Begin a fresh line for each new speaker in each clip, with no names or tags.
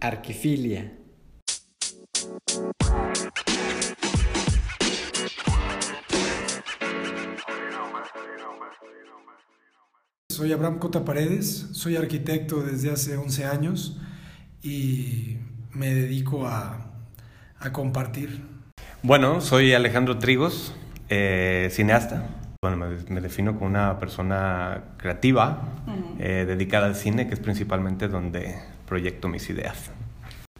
Arquifilia.
Soy Abraham Cota Paredes, soy arquitecto desde hace 11 años y me dedico a, compartir.
Bueno, soy Alejandro Trigos, eh, cineasta. Bueno, me, defino como una persona creativa, eh, dedicada al cine, que es principalmente donde proyecto mis ideas.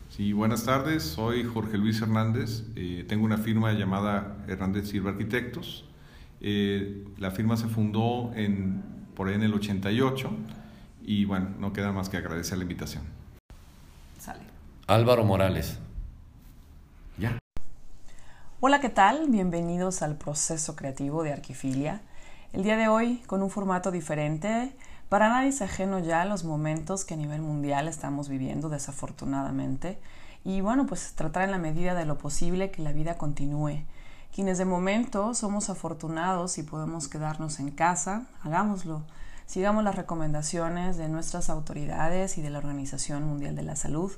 Sí, buenas tardes, soy Jorge Luis Hernández, eh, tengo una firma llamada Hernández Silva Arquitectos. la firma se fundó en, por ahí en el 88 y bueno, no queda más que agradecer la invitación.
Sale.
Álvaro Morales. Ya.
Hola, ¿qué tal? Bienvenidos al proceso creativo de Arquifilia. El día de hoy con un formato diferente. Para nadie es ajeno ya los momentos que a nivel mundial estamos viviendo, desafortunadamente. Y bueno, pues tratar en la medida de lo posible que la vida continúe. Quienes de momento somos afortunados y podemos quedarnos en casa, hagámoslo. Sigamos las recomendaciones de nuestras autoridades y de la Organización Mundial de la Salud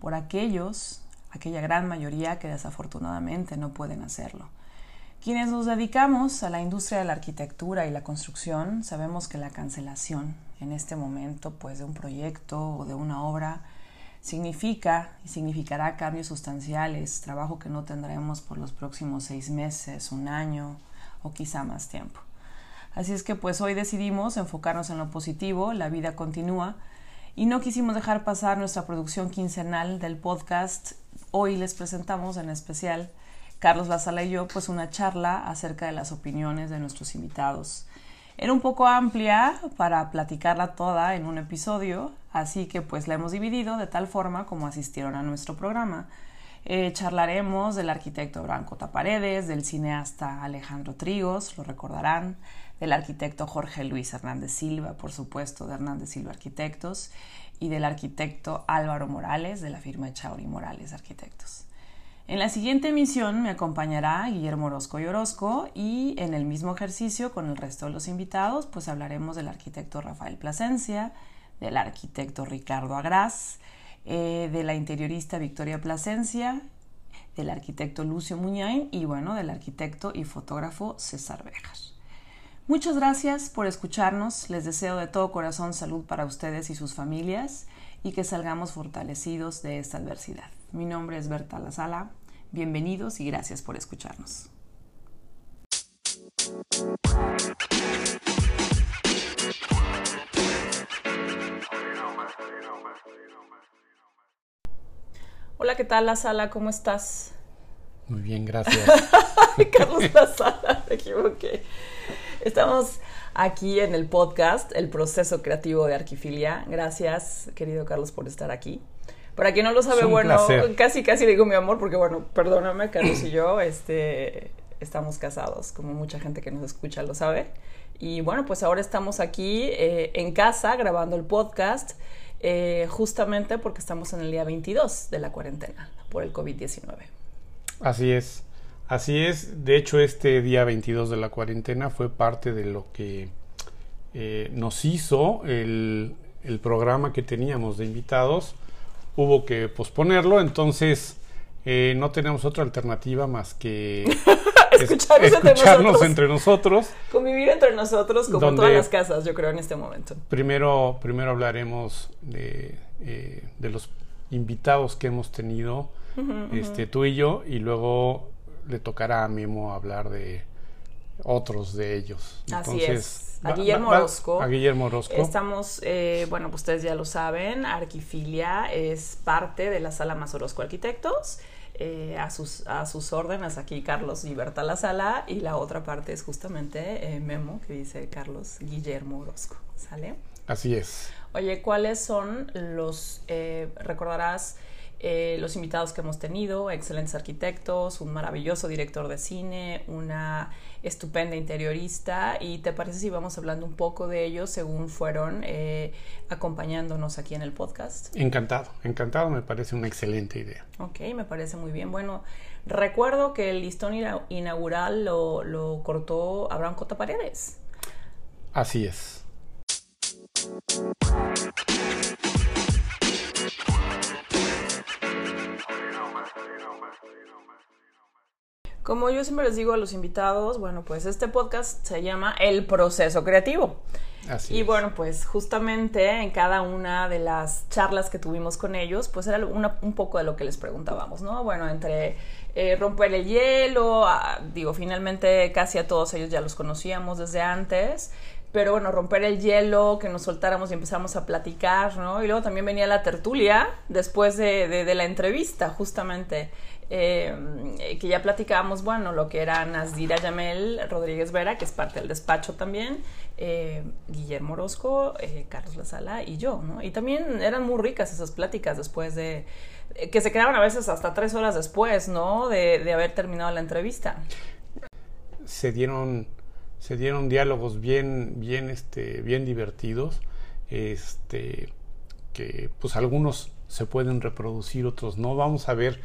por aquellos aquella gran mayoría que desafortunadamente no pueden hacerlo. Quienes nos dedicamos a la industria de la arquitectura y la construcción sabemos que la cancelación en este momento pues de un proyecto o de una obra significa y significará cambios sustanciales, trabajo que no tendremos por los próximos seis meses, un año o quizá más tiempo. Así es que pues hoy decidimos enfocarnos en lo positivo, la vida continúa y no quisimos dejar pasar nuestra producción quincenal del podcast Hoy les presentamos en especial Carlos Lazala y yo pues una charla acerca de las opiniones de nuestros invitados. Era un poco amplia para platicarla toda en un episodio, así que pues la hemos dividido de tal forma como asistieron a nuestro programa. Eh, charlaremos del arquitecto Branco Taparedes, del cineasta Alejandro Trigos, lo recordarán, del arquitecto Jorge Luis Hernández Silva, por supuesto, de Hernández Silva Arquitectos, y del arquitecto Álvaro Morales de la firma Chauri Morales Arquitectos. En la siguiente emisión me acompañará Guillermo Orozco y Orozco y en el mismo ejercicio con el resto de los invitados pues hablaremos del arquitecto Rafael Plasencia, del arquitecto Ricardo Agraz, eh, de la interiorista Victoria Plasencia, del arquitecto Lucio Muñain y bueno, del arquitecto y fotógrafo César Bejas. Muchas gracias por escucharnos. Les deseo de todo corazón salud para ustedes y sus familias y que salgamos fortalecidos de esta adversidad. Mi nombre es Berta Lazala. Bienvenidos y gracias por escucharnos. Hola, ¿qué tal, La Sala? ¿Cómo estás?
Muy bien, gracias.
Carlos La Sala, me equivoqué. Estamos aquí en el podcast El proceso creativo de Arquifilia. Gracias, querido Carlos, por estar aquí. Para quien no lo sabe, bueno, casi casi digo mi amor, porque bueno, perdóname, Carlos y yo, este, estamos casados, como mucha gente que nos escucha lo sabe. Y bueno, pues ahora estamos aquí eh, en casa grabando el podcast, eh, justamente porque estamos en el día 22 de la cuarentena por el COVID-19.
Así es. Así es, de hecho este día 22 de la cuarentena fue parte de lo que eh, nos hizo el, programa que teníamos de invitados. Hubo que posponerlo, entonces eh, no tenemos otra alternativa más que escucharnos, entre, nosotros.
Convivir entre nosotros como todas las casas, yo creo, en este momento.
Primero, primero hablaremos de, eh, de los invitados que hemos tenido, este, tú y yo, y luego le tocará a Memo hablar de otros de ellos.
Así es. A Guillermo Orozco.
A Guillermo Orozco.
Estamos, eh, bueno, pues ustedes ya lo saben, Arquifilia es parte de la Sala Más Orozco Arquitectos. Eh, a, sus, a sus órdenes aquí Carlos y Berta La Sala y la otra parte es justamente eh, Memo que dice Carlos Guillermo Orozco, ¿sale?
Así es.
Oye, ¿cuáles son los, recordarás, eh, los invitados que hemos tenido, excelentes arquitectos, un maravilloso director de cine, una estupenda interiorista y te parece si vamos hablando un poco de ellos según fueron eh, acompañándonos aquí en el podcast.
Encantado, encantado, me parece una excelente idea.
Ok, me parece muy bien. Bueno, recuerdo que el listón inaugural lo, lo cortó Abraham Cota Paredes.
Así es.
Como yo siempre les digo a los invitados, bueno, pues este podcast se llama El proceso creativo.
Así
y
es.
bueno, pues justamente en cada una de las charlas que tuvimos con ellos, pues era una- un poco de lo que les preguntábamos, ¿no? Bueno, entre eh, romper el hielo, a- digo, finalmente casi a todos ellos ya los conocíamos desde antes, pero bueno, romper el hielo, que nos soltáramos y empezamos a platicar, ¿no? Y luego también venía la tertulia después de, de- de la entrevista, justamente. eh, que ya platicábamos, bueno, lo que era Nasdira Yamel Rodríguez Vera, que es parte del despacho también, eh, Guillermo Orozco, eh, Carlos Lazala y yo, ¿no? Y también eran muy ricas esas pláticas después de, eh, que se quedaban a veces hasta tres horas después, ¿no? De, de haber terminado la entrevista.
se dieron se dieron diálogos bien bien este bien divertidos este que pues algunos se pueden reproducir otros no vamos a ver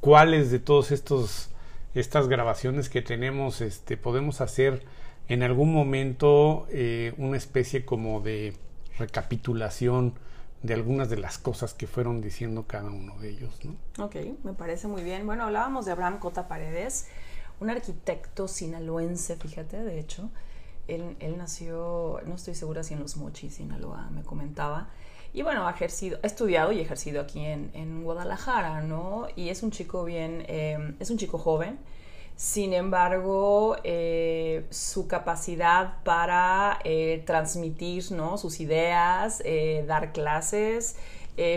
cuáles de todos estos estas grabaciones que tenemos este podemos hacer en algún momento eh, una especie como de recapitulación de algunas de las cosas que fueron diciendo cada uno de ellos no
Ok, me parece muy bien. Bueno, hablábamos de Abraham Cota Paredes, un arquitecto sinaloense, fíjate, de hecho. Él, él nació, no estoy segura si en Los Mochis, Sinaloa, me comentaba. Y bueno, ha ejercido, ha estudiado y ejercido aquí en, en Guadalajara, ¿no? Y es un chico bien, eh, es un chico joven. Sin embargo, eh, su capacidad para eh, transmitir ¿no? sus ideas, eh, dar clases,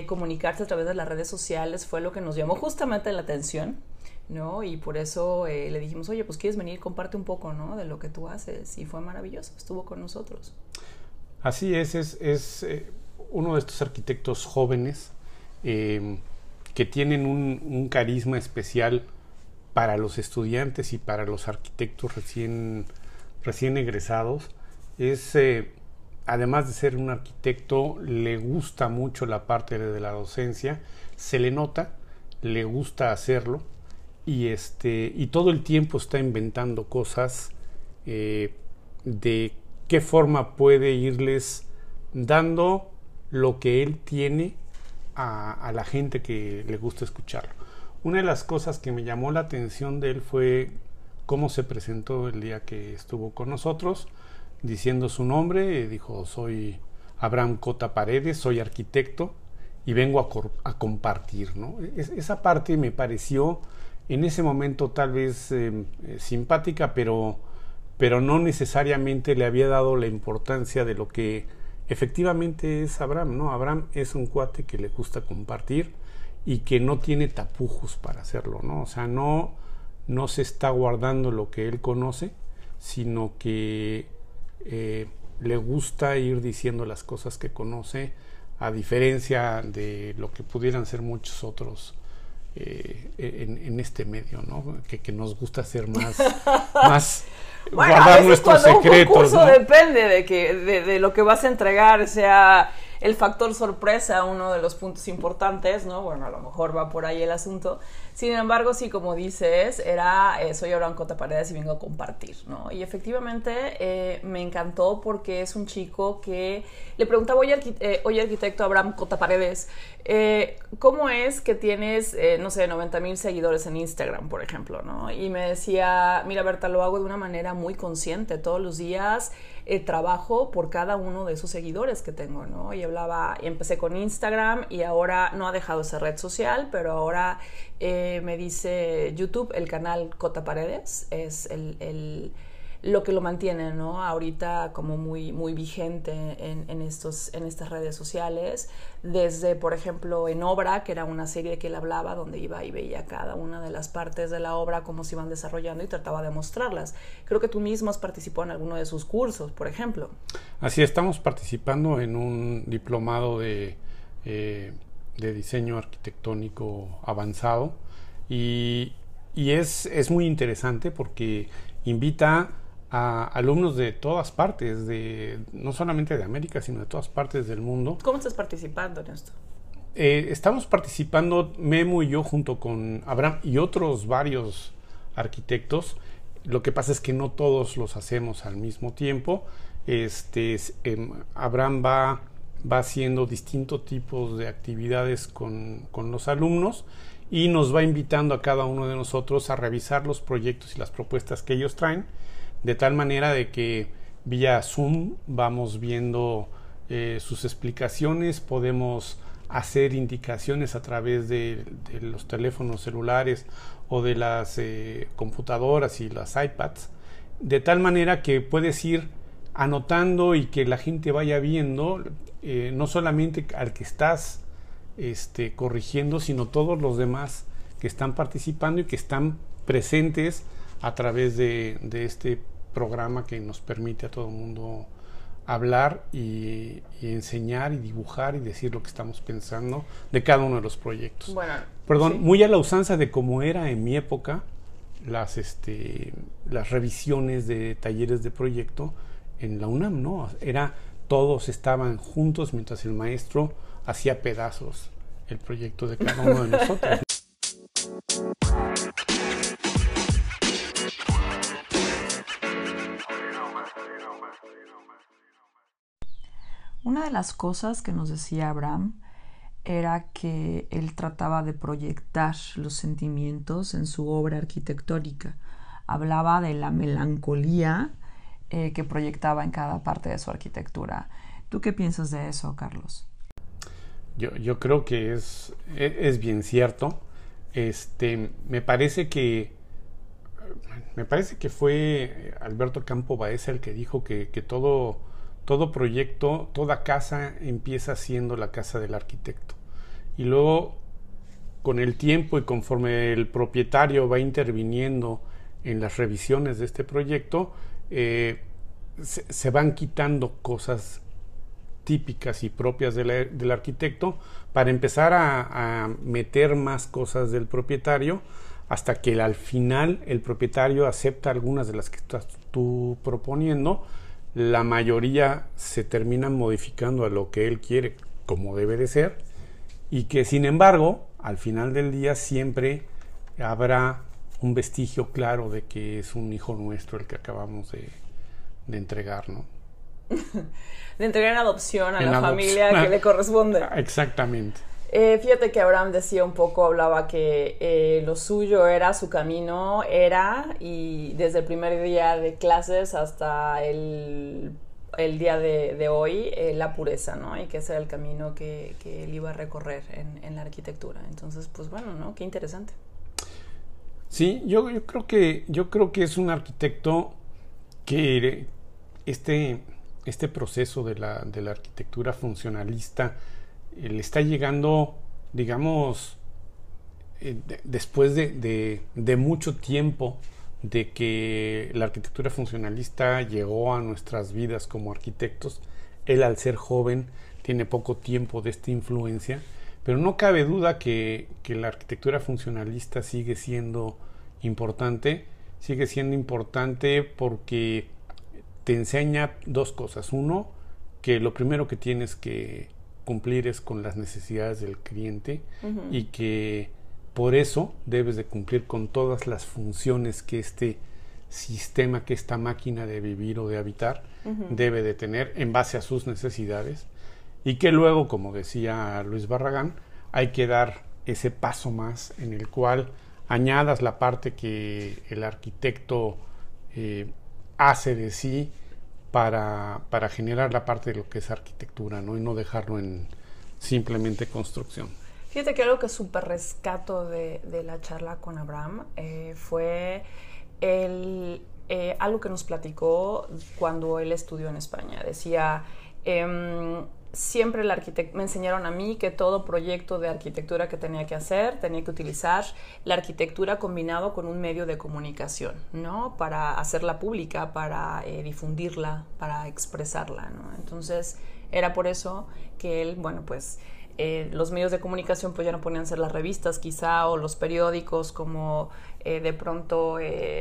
comunicarse a través de las redes sociales fue lo que nos llamó justamente la atención, ¿no? Y por eso eh, le dijimos, oye, pues quieres venir, comparte un poco, ¿no? De lo que tú haces. Y fue maravilloso, estuvo con nosotros.
Así es, es, es eh, uno de estos arquitectos jóvenes eh, que tienen un, carisma especial para los estudiantes y para los arquitectos recién, recién egresados. Es, eh, además de ser un arquitecto, le gusta mucho la parte de la docencia, se le nota, le gusta hacerlo y, este, y todo el tiempo está inventando cosas eh, de qué forma puede irles dando lo que él tiene a, la gente que le gusta escucharlo. Una de las cosas que me llamó la atención de él fue cómo se presentó el día que estuvo con nosotros, diciendo su nombre, dijo, soy Abraham Cota Paredes, soy arquitecto y vengo a, a compartir. ¿no? Es, esa parte me pareció en ese momento tal vez eh, simpática, pero, pero no necesariamente le había dado la importancia de lo que efectivamente es Abraham. ¿no? Abraham es un cuate que le gusta compartir y que no tiene tapujos para hacerlo, ¿no? O sea, no, no se está guardando lo que él conoce, sino que eh, le gusta ir diciendo las cosas que conoce, a diferencia de lo que pudieran ser muchos otros eh, en, en, este medio, ¿no? Que, que nos gusta ser más, más
bueno, guardar nuestros secretos. Un concurso ¿no? depende de que de, de, lo que vas a entregar, sea el factor sorpresa, uno de los puntos importantes, ¿no? Bueno, a lo mejor va por ahí el asunto. Sin embargo, sí, como dices, era, eh, soy Abraham Cota Paredes y vengo a compartir, ¿no? Y efectivamente eh, me encantó porque es un chico que le preguntaba, oye, arquit eh, arquitecto Abraham Cota Paredes, eh, ¿cómo es que tienes, no sé, 90 mil seguidores en Instagram, por ejemplo, ¿no? Y me decía, mira, Berta, lo hago de una manera muy consciente, todos los días eh, trabajo por cada uno de esos seguidores que tengo, ¿no? Y hablaba, y empecé con Instagram y ahora no ha dejado esa red social, pero ahora eh, me dice YouTube, el canal Cota Paredes, es el, el, lo que lo mantiene, ¿no? Ahorita como muy, muy vigente en, estos, en estas redes sociales, desde, por ejemplo, en Obra, que era una serie que él hablaba, donde iba y veía cada una de las partes de la obra, cómo se iban desarrollando y trataba de mostrarlas. Creo que tú mismo has participado en alguno de sus cursos, por ejemplo.
Así, estamos participando en un diplomado de... Eh, de diseño arquitectónico avanzado y, y es, es, muy interesante porque invita a alumnos de todas partes, de, no solamente de América, sino de todas partes del mundo.
¿Cómo estás participando en esto?
Eh, estamos participando Memo y yo junto con Abraham y otros varios arquitectos. Lo que pasa es que no todos los hacemos al mismo tiempo. Este, eh, Abraham va va haciendo distintos tipos de actividades con, con, los alumnos y nos va invitando a cada uno de nosotros a revisar los proyectos y las propuestas que ellos traen, de tal manera de que vía Zoom vamos viendo eh, sus explicaciones, podemos hacer indicaciones a través de, los teléfonos celulares o de las eh, computadoras y las iPads, de tal manera que puedes ir anotando y que la gente vaya viendo, eh, no solamente al que estás este, corrigiendo, sino todos los demás que están participando y que están presentes a través de, este programa que nos permite a todo el mundo hablar y, enseñar y dibujar y decir lo que estamos pensando de cada uno de los proyectos. Bueno, Perdón, muy a la usanza de cómo era en mi época las, este, las revisiones de talleres de proyecto en la UNAM, ¿no? Era todos estaban juntos mientras el maestro hacía pedazos el proyecto de cada uno de nosotros.
Una de las cosas que nos decía Abraham era que él trataba de proyectar los sentimientos en su obra arquitectónica. Hablaba de la melancolía eh, que proyectaba en cada parte de su arquitectura. ¿Tú qué piensas de eso, Carlos?
Yo, creo que es, e, es, bien cierto. Este, me parece que me parece que fue Alberto Campo Baeza el que dijo que, todo, todo proyecto, toda casa empieza siendo la casa del arquitecto. Y luego, con el tiempo y conforme el propietario va interviniendo en las revisiones de este proyecto, eh, se, van quitando cosas típicas y propias del arquitecto para empezar a, meter más cosas del propietario hasta que al final el propietario acepta algunas de las que estás tú proponiendo, la mayoría se terminan modificando a lo que él quiere, como debe de ser, y que sin embargo, al final del día siempre habrá un vestigio claro de que es un hijo nuestro el que acabamos de, de entregar, ¿no?
de entregar en adopción a la familia que le corresponde.
Exactamente.
Eh, fíjate que Abraham decía un poco, hablaba que eh, lo suyo era, su camino era, y desde el primer día de clases hasta el, día de, hoy, eh, la pureza, ¿no? Y que ese era el camino que, él iba a recorrer en, la arquitectura. Entonces, pues bueno, ¿no? Qué interesante.
Sí, yo, yo, creo, que, yo creo que es un arquitecto que, este, este proceso de la, de la arquitectura funcionalista le está llegando, digamos, eh, después de, mucho tiempo de que la arquitectura funcionalista llegó a nuestras vidas como arquitectos. Él al ser joven tiene poco tiempo de esta influencia, pero no cabe duda que, que la arquitectura funcionalista sigue siendo importante, sigue siendo importante porque te enseña dos cosas. Uno, que lo primero que tienes que cumplir es con las necesidades del cliente y que por eso debes de cumplir con todas las funciones que este sistema, que esta máquina de vivir o de habitar debe de tener en base a sus necesidades y que luego, como decía Luis Barragán, hay que dar ese paso más en el cual añadas la parte que el arquitecto eh, hace de sí para, para, generar la parte de lo que es arquitectura, ¿no? Y no dejarlo en simplemente construcción.
Fíjate que algo que súper rescato de, de, la charla con Abraham eh, fue el, eh, algo que nos platicó cuando él estudió en España. Decía, em, siempre arquitecto, me enseñaron a mí que todo proyecto de arquitectura que tenía que hacer tenía que utilizar la arquitectura combinado con un medio de comunicación, ¿no? Para hacerla pública, para eh, difundirla, para expresarla, ¿no? Entonces era por eso que él, bueno, pues eh, los medios de comunicación pues ya no ponían ser las revistas quizá o los periódicos como eh, de pronto,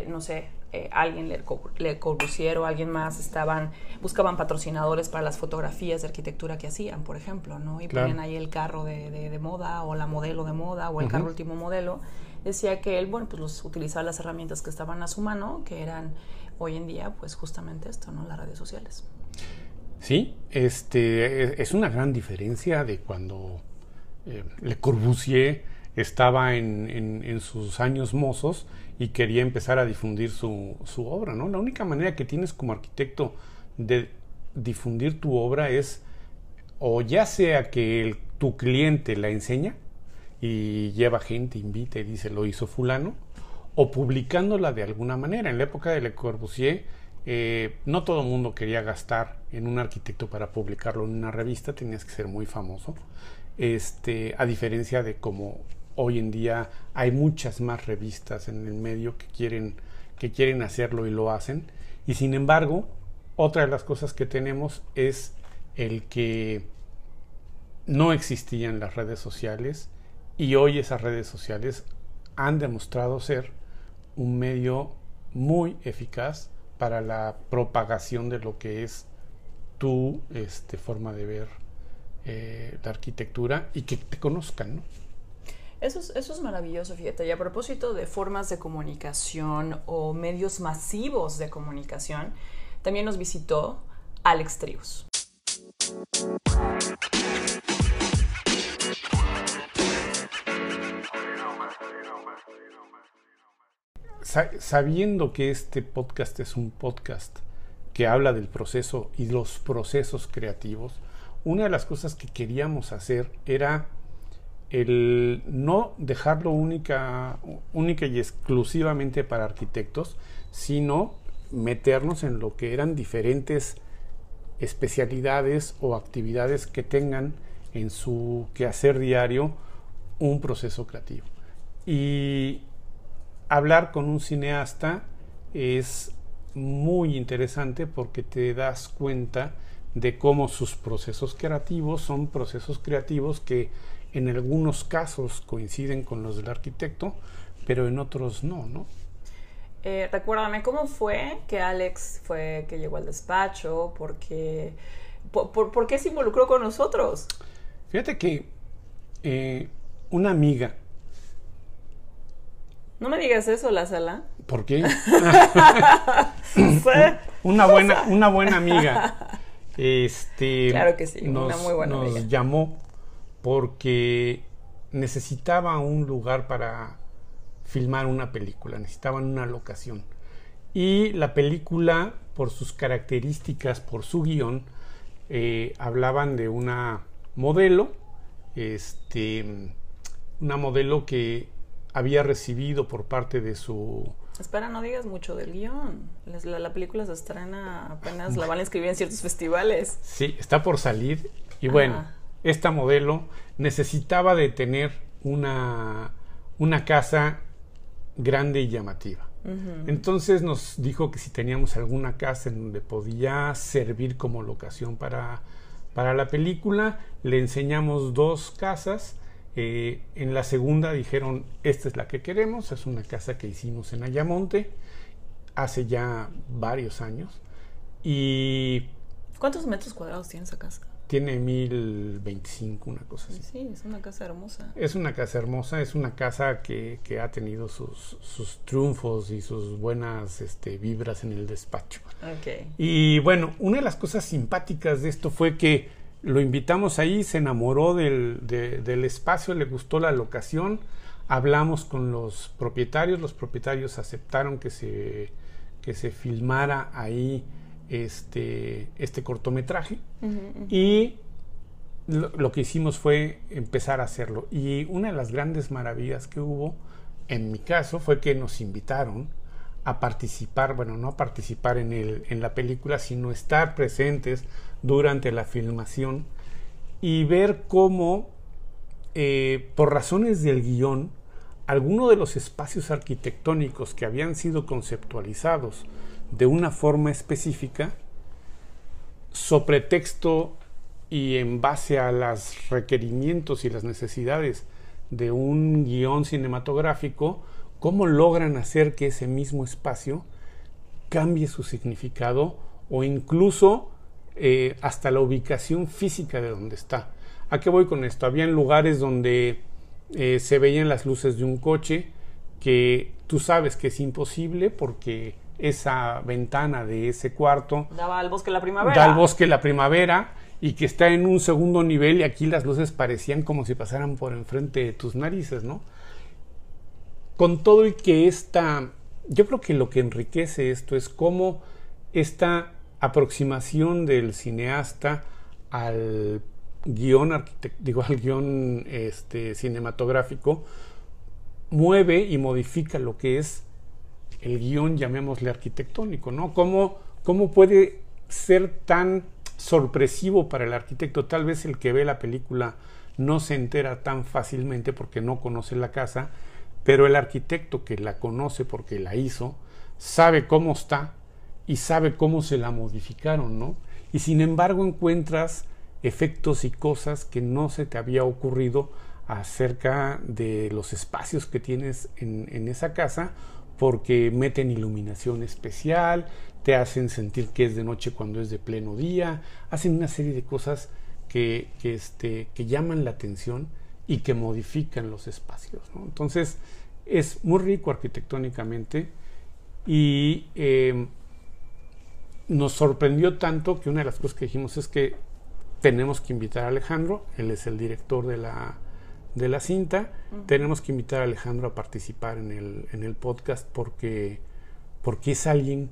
no sé, eh, alguien, Le, Le Corbusier o alguien más estaban, buscaban patrocinadores para las fotografías de arquitectura que hacían, por ejemplo, ¿no? Y ponían ahí el carro de, de, moda o la modelo de moda o el carro último modelo. Decía que él, bueno, pues los utilizaba las herramientas que estaban a su mano, que eran hoy en día, pues justamente esto, ¿no? Las redes sociales.
Sí, este, es una gran diferencia de cuando eh, Le Corbusier estaba en, sus años mozos y quería empezar a difundir su, su, obra, ¿no? La única manera que tienes como arquitecto de difundir tu obra es o ya sea que tu cliente la enseña y lleva gente, invita y dice lo hizo fulano, o publicándola de alguna manera. En la época de Le Corbusier, eh, no todo el mundo quería gastar en un arquitecto para publicarlo en una revista, tenías que ser muy famoso. Este, a diferencia de como hoy en día hay muchas más revistas en el medio que quieren, que quieren hacerlo y lo hacen. Y sin embargo, otra de las cosas que tenemos es el que no existían las redes sociales y hoy esas redes sociales han demostrado ser un medio muy eficaz para la propagación de lo que es tu este, forma de ver eh, la arquitectura y que te conozcan, ¿no?
Eso es, eso es maravilloso, fíjate. Y a propósito de formas de comunicación o medios masivos de comunicación, también nos visitó Alex Trius.
sabiendo que este podcast es un podcast que habla del proceso y los procesos creativos, una de las cosas que queríamos hacer era el no dejarlo única, única y exclusivamente para arquitectos, sino meternos en lo que eran diferentes especialidades o actividades que tengan en su quehacer diario un proceso creativo. Y hablar con un cineasta es muy interesante porque te das cuenta de cómo sus procesos creativos son procesos creativos que en algunos casos coinciden con los del arquitecto, pero en otros no, ¿no?
Eh, recuérdame, ¿cómo fue que Alex fue que llegó al despacho? ¿Por qué, por, qué se involucró con nosotros?
Fíjate que eh, una amiga
no me digas eso, la sala.
¿Por qué? una buena, una buena amiga. Este,
claro que sí, nos, una muy buena
nos llamó porque necesitaba un lugar para filmar una película, necesitaban una locación. Y la película, por sus características, por su guion, eh, hablaban de una modelo, este, una modelo que había recibido por parte de su...
Espera, no digas mucho del guion. La, película se estrena apenas, la van a escribir en ciertos festivales.
Sí, está por salir. Y bueno, esta modelo necesitaba de tener una, una casa grande y llamativa. Entonces nos dijo que si teníamos alguna casa en donde podía servir como locación para, para la película, le enseñamos dos casas eh, en la segunda dijeron, esta es la que queremos, es una casa que hicimos en Ayamonte hace ya varios años. Y...
¿Cuántos metros cuadrados tiene esa casa?
Tiene 1025, una cosa así.
Sí, es una casa hermosa.
Es una casa hermosa, es una casa que, ha tenido sus, triunfos y sus buenas este, vibras en el despacho. Y bueno, una de las cosas simpáticas de esto fue que lo invitamos ahí, se enamoró del, del, espacio, le gustó la locación, hablamos con los propietarios, los propietarios aceptaron que se, que se filmara ahí este, este cortometraje y lo, lo, que hicimos fue empezar a hacerlo. Y una de las grandes maravillas que hubo, en mi caso, fue que nos invitaron a participar, bueno, no a participar en, el, en la película, sino estar presentes durante la filmación y ver cómo, eh, por razones del guion, algunos de los espacios arquitectónicos que habían sido conceptualizados de una forma específica, sobre texto y en base a los requerimientos y las necesidades de un guion cinematográfico, cómo logran hacer que ese mismo espacio cambie su significado o incluso eh, hasta la ubicación física de donde está. ¿A qué voy con esto? Habían lugares donde eh, se veían las luces de un coche que tú sabes que es imposible porque esa ventana de ese cuarto
daba al bosque la primavera.
Da al bosque la primavera y que está en un segundo nivel y aquí las luces parecían como si pasaran por enfrente de tus narices, ¿no? Con todo y que esta, yo creo que lo que enriquece esto es cómo esta aproximación del cineasta al guion digo al guion este, cinematográfico mueve y modifica lo que es el guion, llamémosle arquitectónico, ¿no? ¿Cómo, ¿Cómo puede ser tan sorpresivo para el arquitecto? Tal vez el que ve la película no se entera tan fácilmente porque no conoce la casa, pero el arquitecto que la conoce porque la hizo, sabe cómo está y sabe cómo se la modificaron, ¿no? Y sin embargo encuentras efectos y cosas que no se te había ocurrido acerca de los espacios que tienes en, en esa casa porque meten iluminación especial, te hacen sentir que es de noche cuando es de pleno día, hacen una serie de cosas que, este, que llaman la atención y que modifican los espacios. Entonces es muy rico arquitectónicamente y eh, nos sorprendió tanto que una de las cosas que dijimos es que tenemos que invitar a Alejandro, él es el director de la, de la cinta. Tenemos que invitar a Alejandro a participar en el, en el podcast porque, porque es alguien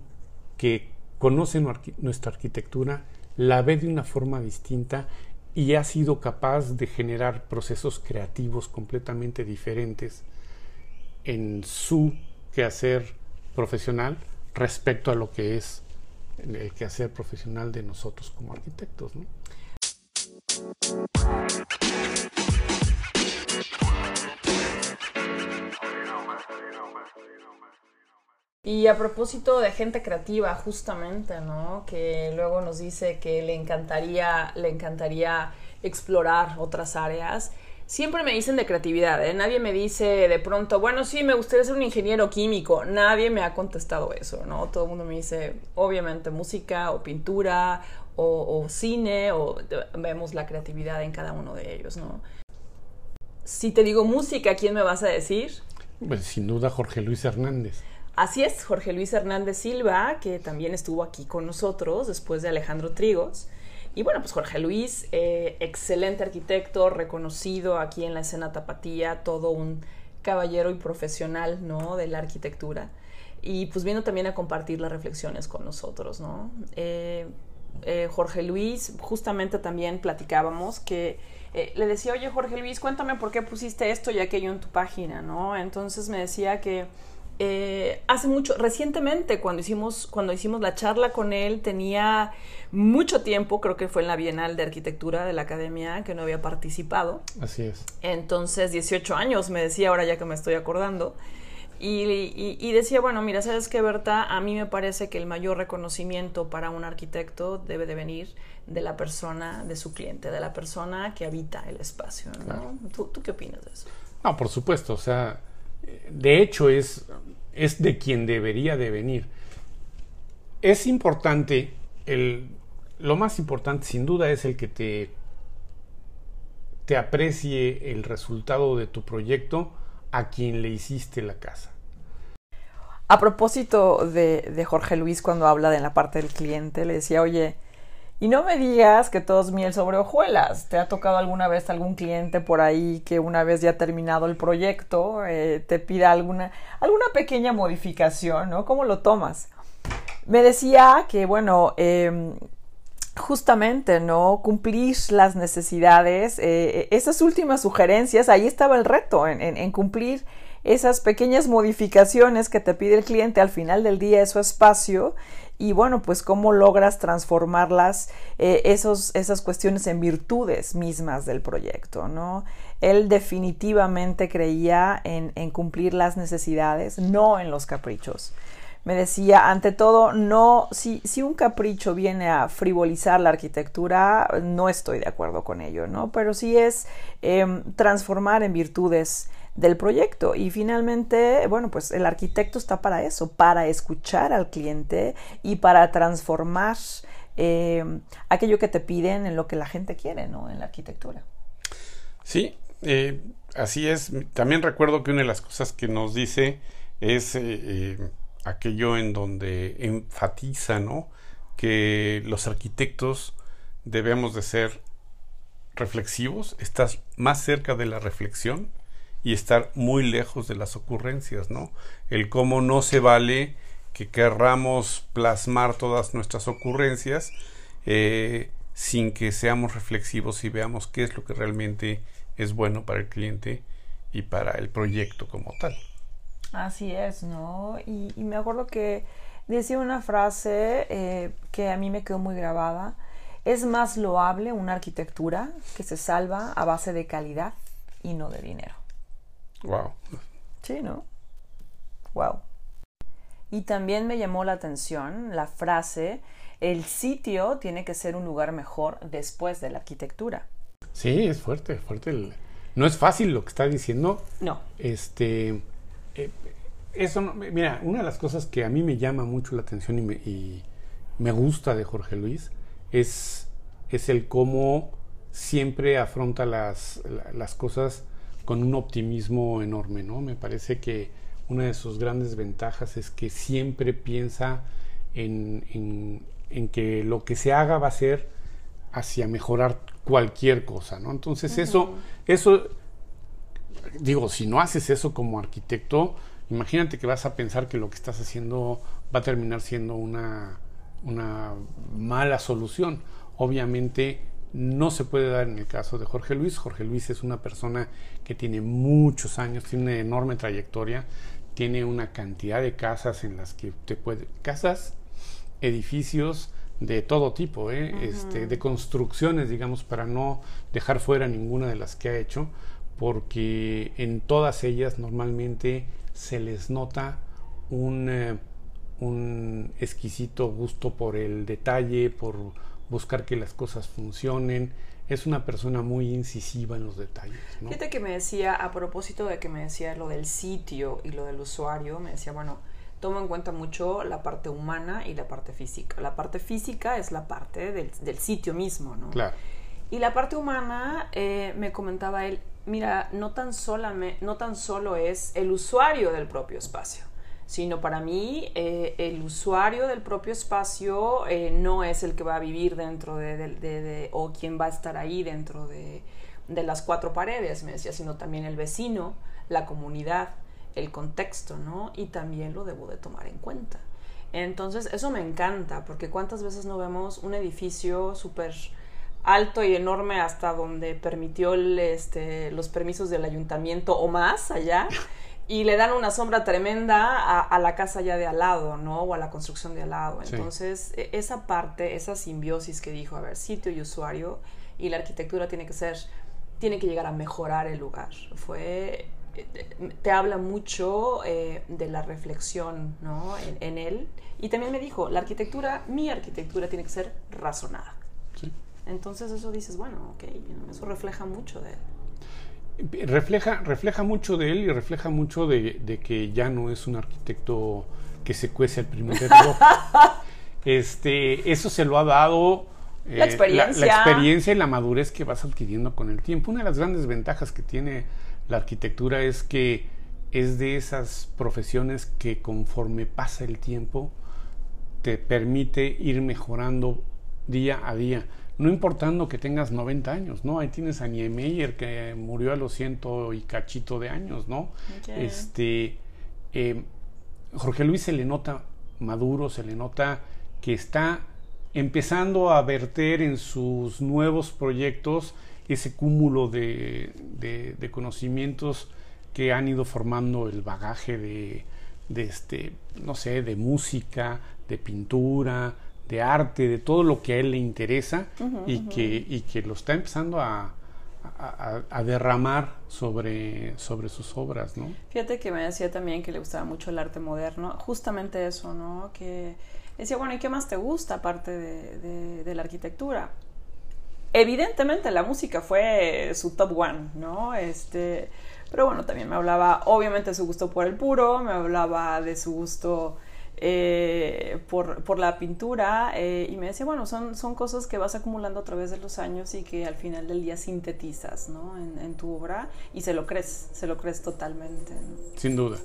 que conoce nuestra arquitectura, la ve de una forma distinta y ha sido capaz de generar procesos creativos completamente diferentes en su quehacer profesional respecto a lo que es el quehacer profesional de nosotros como arquitectos.
Y a propósito de gente creativa, justamente, ¿no? Que luego nos dice que le encantaría, le encantaría explorar otras áreas. Siempre me dicen de creatividad, ¿eh? Nadie me dice de pronto, bueno, sí, me gustaría ser un ingeniero químico. Nadie me ha contestado eso, ¿no? Todo el mundo me dice, obviamente, música o pintura o, o cine, o vemos la creatividad en cada uno de ellos, ¿no? Si te digo música, ¿quién me vas a decir?
Pues sin duda Jorge Luis Hernández.
Así es, Jorge Luis Hernández Silva, que también estuvo aquí con nosotros después de Alejandro Trigos. Y bueno, pues Jorge Luis, eh, excelente arquitecto, reconocido aquí en la escena tapatía, todo un caballero y profesional, ¿no? De la arquitectura. Y pues vino también a compartir las reflexiones con nosotros, ¿no? Eh, eh, Jorge Luis, justamente también platicábamos que le decía, oye Jorge Luis, cuéntame por qué pusiste esto y aquello en tu página, ¿no? Entonces me decía que eh, hace mucho, recientemente cuando hicimos, cuando hicimos la charla con él, tenía mucho tiempo, creo que fue en la Bienal de Arquitectura de la Academia, que no había participado.
Así es.
Entonces, 18 años, me decía ahora ya que me estoy acordando. Y, decía, bueno, mira, ¿sabes qué, Berta? A mí me parece que el mayor reconocimiento para un arquitecto debe de venir de la persona, de su cliente, de la persona que habita el espacio. ¿Tú, ¿Tú qué opinas de eso?
No, por supuesto, o sea de hecho es, es de quien debería de venir. Es importante, el, lo más importante sin duda es el que te, te aprecie el resultado de tu proyecto a quien le hiciste la casa.
A propósito de, de Jorge Luis cuando habla de la parte del cliente, le decía, oye, y no me digas que todo es miel sobre hojuelas. ¿Te ha tocado alguna vez algún cliente por ahí que una vez ya terminado el proyecto eh, te pida alguna, alguna pequeña modificación, ¿no? ¿Cómo lo tomas? Me decía que, bueno, em, justamente, ¿no? Cumplir las necesidades, eh, esas últimas sugerencias, ahí estaba el reto, en, en, cumplir esas pequeñas modificaciones que te pide el cliente al final del día de su espacio y bueno, pues cómo logras transformarlas, eh, esos, esas cuestiones en virtudes mismas del proyecto, ¿no? Él definitivamente creía en, en cumplir las necesidades, no en los caprichos me decía, ante todo, no, si, si, un capricho viene a frivolizar la arquitectura, no estoy de acuerdo con ello, ¿no? Pero sí es em, transformar en virtudes del proyecto. Y finalmente, bueno, pues el arquitecto está para eso, para escuchar al cliente y para transformar eh, aquello que te piden en lo que la gente quiere, ¿no? En la arquitectura.
Sí, eh, así es. También recuerdo que una de las cosas que nos dice es eh, aquello en donde enfatiza, ¿no? Que los arquitectos debemos de ser reflexivos, estás más cerca de la reflexión y estar muy lejos de las ocurrencias, ¿no? El cómo no se vale que querramos plasmar todas nuestras ocurrencias eh, sin que seamos reflexivos y veamos qué es lo que realmente es bueno para el cliente y para el proyecto como tal.
Así es, ¿no? Y, me acuerdo que decía una frase eh, que a mí me quedó muy grabada. Es más loable una arquitectura que se salva a base de calidad y no de dinero.
Wow.
Sí, ¿no? Wow. Y también me llamó la atención la frase, el sitio tiene que ser un lugar mejor después de la arquitectura.
Sí, es fuerte, fuerte. no es fácil lo que está diciendo.
No.
Este, eh, eso, mira, una de las cosas que a mí me llama mucho la atención y me, gusta de Jorge Luis es, es el cómo siempre afronta las, las cosas con un optimismo enorme, ¿no? Me parece que una de sus grandes ventajas es que siempre piensa en, en, que lo que se haga va a ser hacia mejorar cualquier cosa, ¿no? Entonces eso, eso, digo, si no haces eso como arquitecto, imagínate que vas a pensar que lo que estás haciendo va a terminar siendo una, una mala solución. Obviamente no se puede dar en el caso de Jorge Luis. Jorge Luis es una persona que tiene muchos años, tiene una enorme trayectoria, tiene una cantidad de casas en las que te puede... Casas, edificios de todo tipo, ¿eh? este, de construcciones, digamos, para no dejar fuera ninguna de las que ha hecho, porque en todas ellas normalmente se les nota un, eh, un exquisito gusto por el detalle, por buscar que las cosas funcionen. Es una persona muy incisiva en los detalles.
Fíjate que me decía, a propósito de que me decía lo del sitio y lo del usuario, me decía, bueno, toma en cuenta mucho la parte humana y la parte física. La parte física es la parte del, sitio mismo, ¿no?
Claro.
Y la parte humana, eh, me comentaba él, mira, no tan, no tan solo es el usuario del propio espacio sino para mí eh, el usuario del propio espacio eh, no es el que va a vivir dentro de, o quien va a estar ahí dentro de, las cuatro paredes, me decía, sino también el vecino, la comunidad, el contexto, ¿no? Y también lo debo de tomar en cuenta. Entonces, eso me encanta, porque cuántas veces no vemos un edificio súper alto y enorme hasta donde permitió este, los permisos del ayuntamiento o más allá y le dan una sombra tremenda a, la casa ya de al lado, ¿no? O a la construcción de al lado. Entonces, e, esa parte, esa simbiosis que dijo, a ver, sitio y usuario, y la arquitectura tiene que ser, tiene que llegar a mejorar el lugar. Fue, eh, te habla mucho eh, de la reflexión, ¿no? En, él. Y también me dijo, la arquitectura, mi arquitectura tiene que ser razonada. Entonces eso dices, bueno, ok, eso refleja mucho de él
refleja, refleja mucho de él y refleja mucho de, que ya no es un arquitecto que se cuece el primer reloj. este, eso se lo ha dado
la, eh, experiencia.
La, experiencia y la madurez que vas adquiriendo con el tiempo. Una de las grandes ventajas que tiene la arquitectura es que es de esas profesiones que conforme pasa el tiempo te permite ir mejorando día a día no importando que tengas 90 años, ¿no? Ahí tienes a Niemeyer que murió a los ciento y cachito de años, ¿no? Este, eh, Jorge Luis se le nota maduro, se le nota que está empezando a verter en sus nuevos proyectos ese cúmulo de, de, conocimientos que han ido formando el bagaje de, de, este, no sé, de música, de pintura, de arte, de todo lo que a él le interesa y, que, y que lo está empezando a, a, derramar sobre, sobre sus obras, ¿no?
Fíjate que me decía también que le gustaba mucho el arte moderno, justamente eso, ¿no? Que decía, bueno, ¿y qué más te gusta aparte de, de, la arquitectura? Evidentemente la música fue su top one, ¿no? Este, pero bueno, también me hablaba, obviamente, de su gusto por el puro, me hablaba de su gusto eh, por, por, la pintura eh, y me decía, bueno, son, son cosas que vas acumulando a través de los años y que al final del día sintetizas ¿no? en, tu obra y se lo crees, se lo crees totalmente.
Sin duda,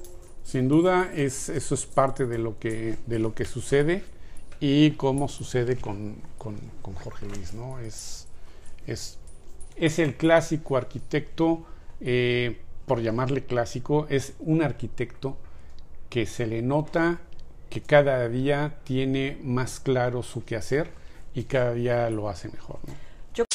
sin duda es, eso es parte de lo que, de lo que sucede y como sucede con, con, Jorge Luis, ¿no? Es, es, es el clásico arquitecto, eh, por llamarle clásico, es un arquitecto que se le nota que cada día tiene más claro su quehacer y cada día lo hace mejor. Yo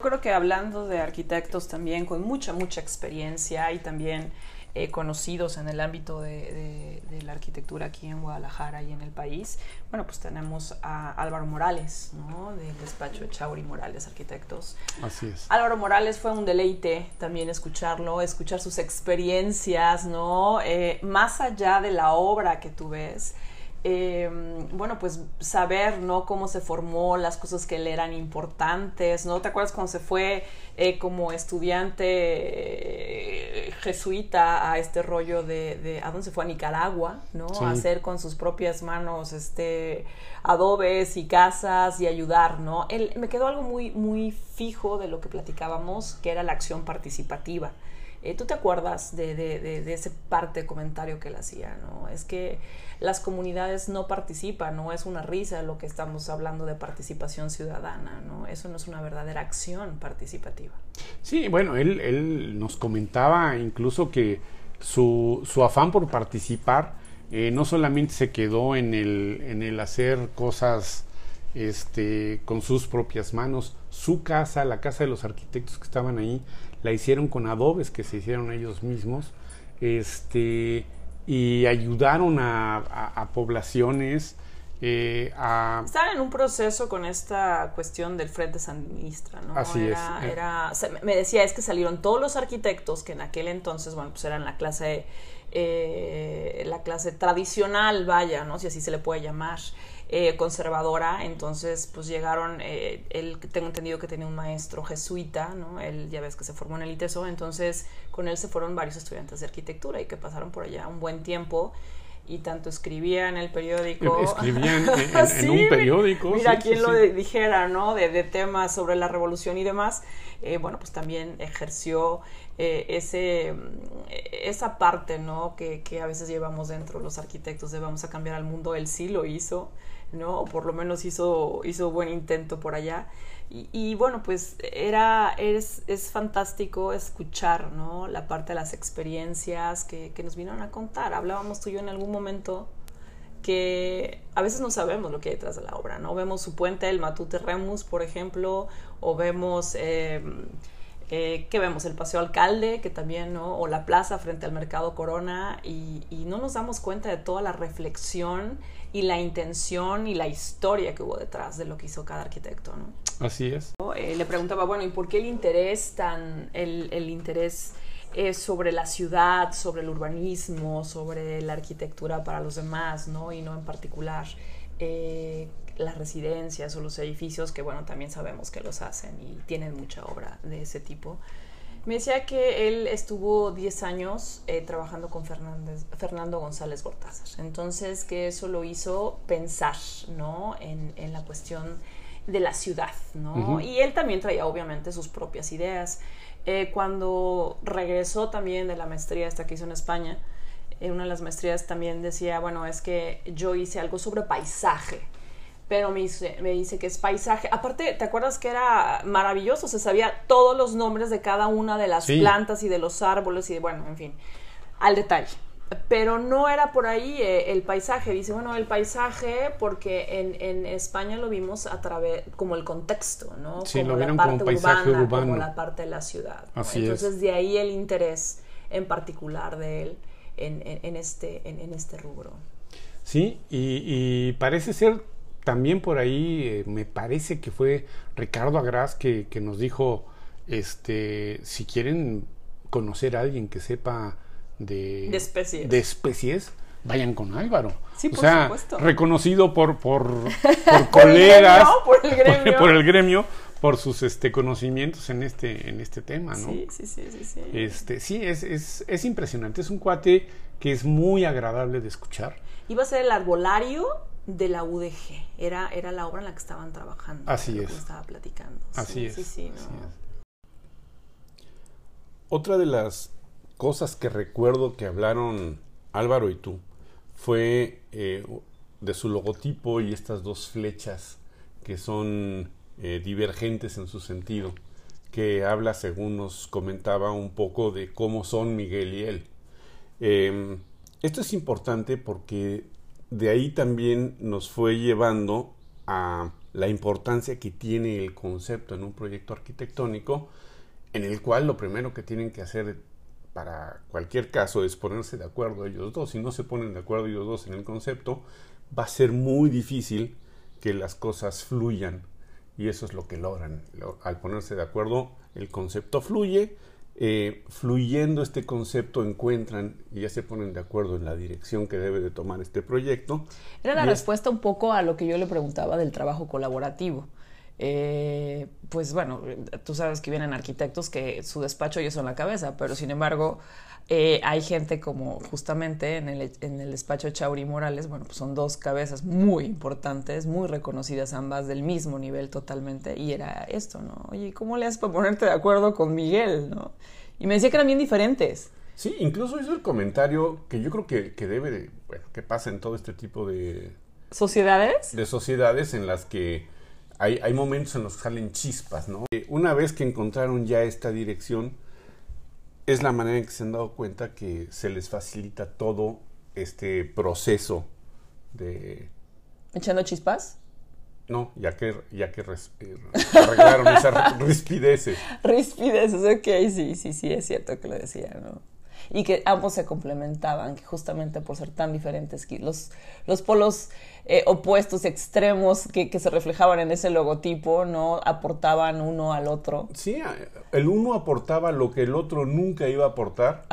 creo que hablando de arquitectos también con mucha, mucha experiencia y también eh, conocidos en el ámbito de, la arquitectura aquí en Guadalajara y en el país, bueno, pues tenemos a Álvaro Morales, ¿no? Del despacho de Chauri Morales Arquitectos.
Así es.
Álvaro Morales fue un deleite también escucharlo, escuchar sus experiencias, ¿no? Eh, más allá de la obra que tú ves, Em, bueno, pues saber, ¿no? Cómo se formó, las cosas que le eran importantes, ¿no? ¿Te acuerdas cuando se fue eh, como estudiante eh, jesuita a este rollo de, ¿a dónde se fue? A Nicaragua, ¿no? A hacer con sus propias manos, este, adobes y casas y ayudar, ¿no? Él, me quedó algo muy, muy fijo de lo que platicábamos, que era la acción participativa. Eh, ¿Tú te acuerdas de, ese parte de comentario que él hacía? ¿no? Es que las comunidades no participan, no es una risa lo que estamos hablando de participación ciudadana, ¿no? Eso no es una verdadera acción participativa.
Sí, bueno, él, nos comentaba incluso que su, su afán por participar eh, no solamente se quedó en el, en el hacer cosas este, con sus propias manos, su casa, la casa de los arquitectos que estaban ahí, la hicieron con adobes que se hicieron ellos mismos, este, y ayudaron a, poblaciones. Eh, a...
Estaban en un proceso con esta cuestión del Frente Sandinista, ¿no?
Así es.
Era, me decía, es que salieron todos los arquitectos que en aquel entonces, bueno, pues eran la clase, eh, la clase tradicional, vaya, ¿no? Si así se le puede llamar. Eh, conservadora, entonces pues llegaron, eh, él tengo entendido que tenía un maestro jesuita, ¿no? Él ya ves que se formó en el ITESO, entonces con él se fueron varios estudiantes de arquitectura y que pasaron por allá un buen tiempo y tanto escribía en el periódico.
Escribían en, un periódico.
Mira, quien lo dijera, ¿no? De, temas sobre la revolución y demás. Eh, bueno, pues también ejerció ese, esa parte, ¿no? Que, que, a veces llevamos dentro los arquitectos de vamos a cambiar al mundo. Él sí lo hizo. ¿No? O por lo menos hizo, hizo buen intento por allá. Y, bueno, pues era, es, es, fantástico escuchar, ¿no? La parte de las experiencias que, que nos vinieron a contar. Hablábamos tú y yo en algún momento que a veces no sabemos lo que hay detrás de la obra, ¿no? Vemos su puente, el Matute Remus, por ejemplo, o vemos... Eh, eh, ¿Qué vemos? El Paseo Alcalde, que también, ¿no? O la plaza frente al Mercado Corona, y, no nos damos cuenta de toda la reflexión y la intención y la historia que hubo detrás de lo que hizo cada arquitecto, ¿no?
Así es.
Eh, le preguntaba, bueno, ¿y por qué el interés tan, el, el interés es sobre la ciudad, sobre el urbanismo, sobre la arquitectura para los demás, ¿no? Y no en particular eh, las residencias o los edificios, que bueno, también sabemos que los hacen y tienen mucha obra de ese tipo. Me decía que él estuvo 10 años eh, trabajando con Fernando González Gortázar. Entonces, que eso lo hizo pensar, ¿no? En, en la cuestión de la ciudad, ¿no? Y él también traía, obviamente, sus propias ideas. Eh, cuando regresó también de la maestría esta que hizo en España, en una de las maestrías también decía, bueno, es que yo hice algo sobre paisaje pero me dice, me dice que es paisaje. Aparte, ¿te acuerdas que era maravilloso? Se sabía todos los nombres de cada una de las plantas y de los árboles y de, bueno, en fin, al detalle. Pero no era por ahí eh, el paisaje. Dice, bueno, el paisaje porque en, en, España lo vimos a través, como el contexto, ¿no?
Sí, como lo vieron la parte como paisaje urbano,
Como la parte de la ciudad. Entonces, de ahí el interés en particular de él en, en este, en, este rubro.
Sí, y, y parece ser también por ahí eh, me parece que fue Ricardo Agras que, nos dijo, este, si quieren conocer a alguien que sepa de,
de
especies. vayan con Álvaro.
Sí,
o
por
sea,
supuesto.
reconocido por, por, por colegas,
por, el gremio.
por, el gremio, por sus este, conocimientos en este, en este tema, ¿no?
Sí, sí, sí, sí. Sí,
este, sí es, es, es impresionante. Es un cuate que es muy agradable de escuchar.
Iba a ser el arbolario de la UDG. Era, era la obra en la que estaban trabajando.
Así es.
estaba platicando.
Así es.
Sí, sí,
otra de las cosas que recuerdo que hablaron Álvaro y tú fue eh, de su logotipo y estas dos flechas que son eh, divergentes en su sentido, que habla, según nos comentaba, un poco de cómo son Miguel y él. Em, esto es importante porque de ahí también nos fue llevando a la importancia que tiene el concepto en un proyecto arquitectónico, en el cual lo primero que tienen que hacer para cualquier caso es ponerse de acuerdo ellos dos. Si no se ponen de acuerdo ellos dos en el concepto, va a ser muy difícil que las cosas fluyan. Y eso es lo que logran. Al ponerse de acuerdo, el concepto fluye. Eh, fluyendo este concepto encuentran y ya se ponen de acuerdo en la dirección que debe de tomar este proyecto.
Era la respuesta un poco a lo que yo le preguntaba del trabajo colaborativo. Eh, pues bueno, tú sabes que vienen arquitectos que su despacho ellos son la cabeza, pero sin embargo eh, hay gente como justamente en el, en el despacho Chauri Morales, bueno, pues son dos cabezas muy importantes, muy reconocidas ambas del mismo nivel totalmente, y era esto, ¿no? Oye, ¿cómo le haces para ponerte de acuerdo con Miguel, ¿no? Y me decía que eran bien diferentes.
Sí, incluso hizo el comentario que yo creo que, que debe de, bueno, que pasa en todo este tipo de...
¿Sociedades?
De sociedades en las que hay, hay momentos en los que salen chispas, ¿no? Eh, una vez que encontraron ya esta dirección, es la manera en que se han dado cuenta que se les facilita todo este proceso de...
¿Echando chispas?
No, ya que, ya que eh, arreglaron esas rispideces.
Rispideces, ok, sí, sí, sí, es cierto que lo decía, ¿no? Y que ambos se complementaban, que justamente por ser tan diferentes, los, los polos eh, opuestos, extremos que, que, se reflejaban en ese logotipo, ¿no? Aportaban uno al otro.
Sí, el uno aportaba lo que el otro nunca iba a aportar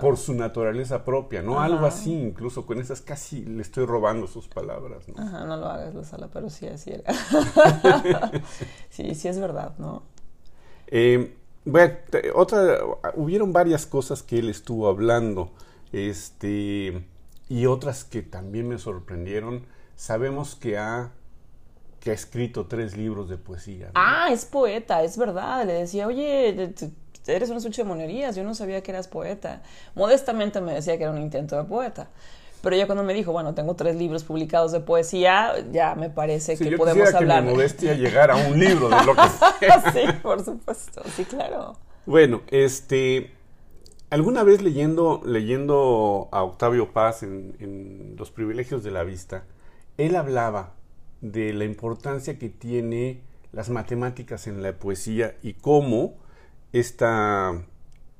por su naturaleza propia, ¿no? Algo así, incluso con esas casi le estoy robando sus palabras, ¿no?
Ajá, no lo hagas, la sala, pero sí, así era. sí, sí es verdad, ¿no?
Eh, bueno, otra, hubieron varias cosas que él estuvo hablando, este, y otras que también me sorprendieron. Sabemos que ha, que ha escrito tres libros de poesía.
Ah, es poeta, es verdad. Le decía, oye, eres una sucha de monerías, yo no sabía que eras poeta. Modestamente me decía que era un intento de poeta. Pero ya cuando me dijo, bueno, tengo tres libros publicados de poesía, ya me parece que podemos hablar.
Que mi modestia llegar a un libro de lo que
sí, por supuesto, sí, claro.
Bueno, este, alguna vez leyendo, leyendo a Octavio Paz en, en Los privilegios de la vista, él hablaba de la importancia que tiene las matemáticas en la poesía y cómo esta,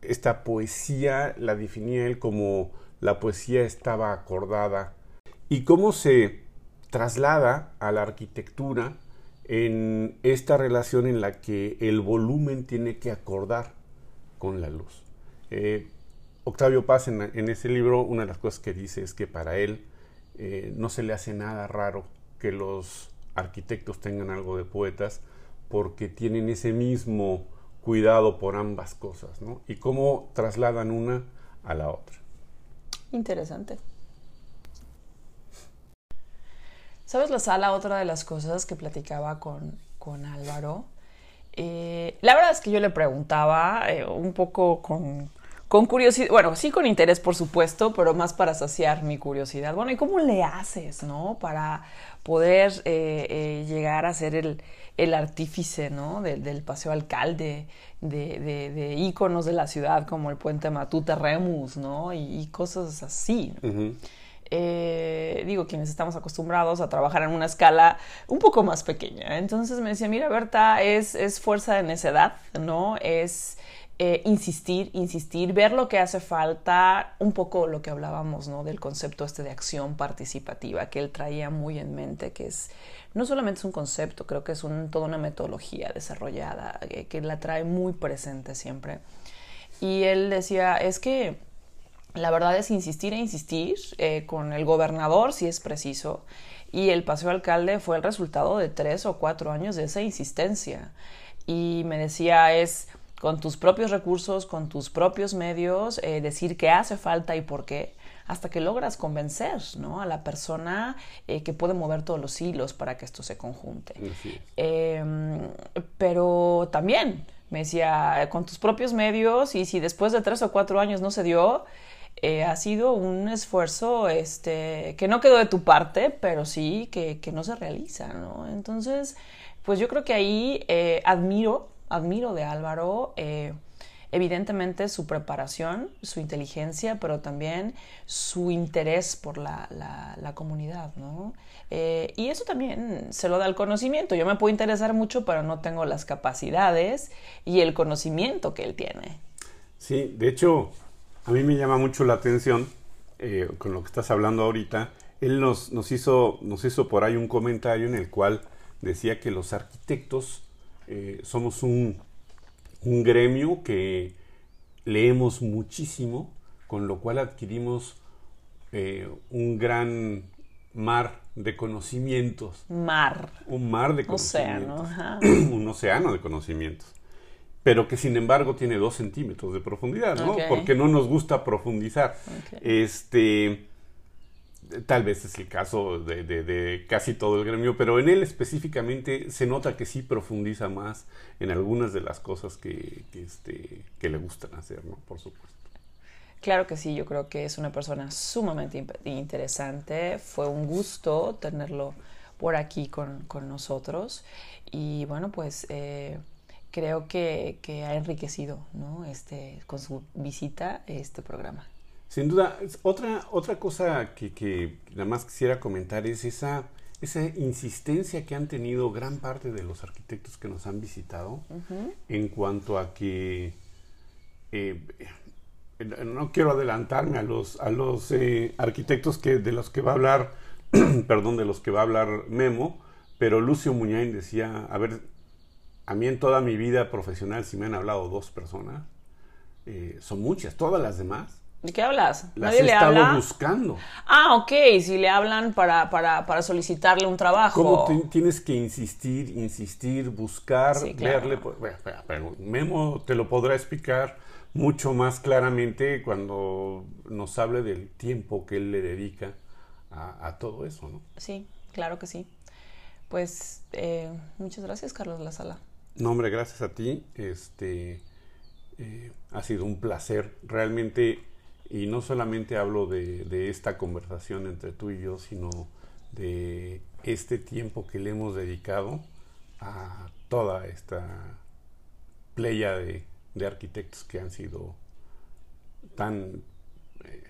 esta poesía la definía él como la poesía estaba acordada y cómo se traslada a la arquitectura en esta relación en la que el volumen tiene que acordar con la luz. Eh, Octavio Paz en, ese libro una de las cosas que dice es que para él eh, no se le hace nada raro que los arquitectos tengan algo de poetas porque tienen ese mismo cuidado por ambas cosas. Y cómo trasladan una a la otra.
Interesante. ¿Sabes la sala? Otra de las cosas que platicaba con, con Álvaro. Eh, la verdad es que yo le preguntaba eh, un poco con, con curiosidad, bueno, sí con interés por supuesto, pero más para saciar mi curiosidad. Bueno, ¿y cómo le haces, no? Para poder eh, llegar a ser el, el artífice ¿no? del paseo alcalde, de, de, de, íconos de la ciudad como el puente Matute Remus, ¿no? Y, cosas así. Eh, digo, quienes estamos acostumbrados a trabajar en una escala un poco más pequeña. Entonces me decía, mira, Berta, es, es fuerza de necedad, ¿no? Es eh, insistir, insistir, ver lo que hace falta, un poco lo que hablábamos, ¿no? Del concepto este de acción participativa que él traía muy en mente, que es no solamente es un concepto, creo que es un, toda una metodología desarrollada eh, que la trae muy presente siempre. Y él decía, es que la verdad es insistir e insistir eh, con el gobernador si es preciso. Y el paseo alcalde fue el resultado de tres o cuatro años de esa insistencia. Y me decía, es con tus propios recursos, con tus propios medios, eh, decir qué hace falta y por qué hasta que logras convencer ¿no? a la persona eh, que puede mover todos los hilos para que esto se conjunte. Em, pero también Me decía, con tus propios medios y si después de tres o cuatro años no se dio, eh, ha sido un esfuerzo este, que no quedó de tu parte, pero sí que, que no se realiza, ¿no? Entonces, pues yo creo que ahí eh, admiro, admiro de Álvaro. Eh, evidentemente su preparación, su inteligencia, pero también su interés por la, la, comunidad, ¿no? Eh, y eso también se lo da el conocimiento. Yo me puedo interesar mucho, pero no tengo las capacidades y el conocimiento que él tiene.
Sí, de hecho, a mí me llama mucho la atención eh, con lo que estás hablando ahorita. Él nos, nos, hizo, nos hizo por ahí un comentario en el cual decía que los arquitectos eh, somos un un gremio que leemos muchísimo, con lo cual adquirimos eh, un gran mar de conocimientos.
Mar.
Un mar de conocimientos. Océano. un océano de conocimientos. Pero que sin embargo tiene dos centímetros de profundidad, ¿no? Porque no nos gusta profundizar. Este Tal vez es el caso de, casi todo el gremio, pero en él específicamente se nota que sí profundiza más en algunas de las cosas que, este, le gustan hacer, ¿no? Por supuesto.
Claro que sí, yo creo que es una persona sumamente interesante. Fue un gusto tenerlo por aquí con, nosotros. Y bueno, pues eh, creo que, que, ha enriquecido ¿no? este, con su visita este programa.
Sin duda, otra, otra cosa que, que nada más quisiera comentar es esa, esa insistencia que han tenido gran parte de los arquitectos que nos han visitado en cuanto a que eh, no quiero adelantarme a los, a los eh, arquitectos que, de los que va a hablar, perdón, de los que va a hablar Memo, pero Lucio Muñain decía, a ver, a mí en toda mi vida profesional, si me han hablado dos personas, eh, son muchas, todas las demás
¿De qué hablas?
Las ¿Nadie he le estado habla? buscando.
Ah, ok, si le hablan para, para, para solicitarle un trabajo.
¿Cómo tienes que insistir, insistir, buscar, leerle? Pues, pero Memo te lo podrá explicar mucho más claramente cuando nos hable del tiempo que él le dedica a, todo eso, ¿no?
Sí, claro que sí. Pues eh, muchas gracias, Carlos La Sala.
No, hombre, gracias a ti. Este eh, ha sido un placer. Realmente y no solamente hablo de, esta conversación entre tú y yo, sino de este tiempo que le hemos dedicado a toda esta playa de, arquitectos que han sido tan eh,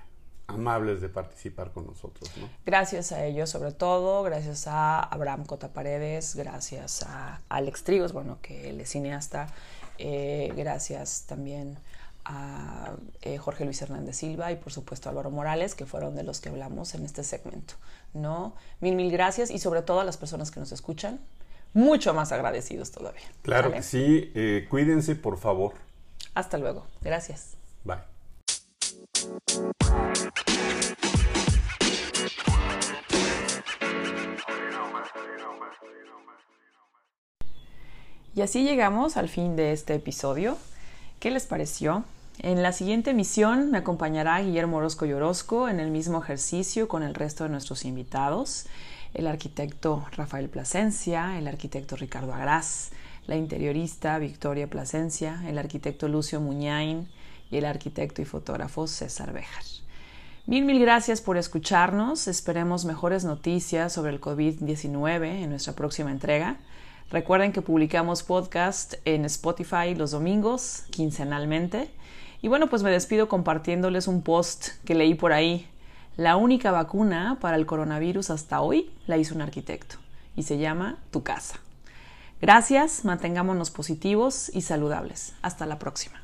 amables de participar con nosotros.
Gracias a ellos, sobre todo, gracias a Abraham Cota Paredes, gracias a Alex Trigos, bueno, que él es cineasta, eh, gracias también a eh, Jorge Luis Hernández Silva y por supuesto a Álvaro Morales, que fueron de los que hablamos en este segmento. ¿no? Mil, mil gracias y sobre todo a las personas que nos escuchan, mucho más agradecidos todavía.
Claro que sí, eh, cuídense por favor.
Hasta luego, gracias.
Bye.
Y así llegamos al fin de este episodio. ¿Qué les pareció? En la siguiente emisión me acompañará Guillermo Orozco y Orozco en el mismo ejercicio con el resto de nuestros invitados, el arquitecto Rafael Plasencia, el arquitecto Ricardo Agraz, la interiorista Victoria Plasencia, el arquitecto Lucio Muñain y el arquitecto y fotógrafo César Bejar. Mil, mil gracias por escucharnos. Esperemos mejores noticias sobre el COVID-19 en nuestra próxima entrega. Recuerden que publicamos podcast en Spotify los domingos, quincenalmente. Y bueno, pues me despido compartiéndoles un post que leí por ahí. La única vacuna para el coronavirus hasta hoy la hizo un arquitecto y se llama Tu casa. Gracias, mantengámonos positivos y saludables. Hasta la próxima.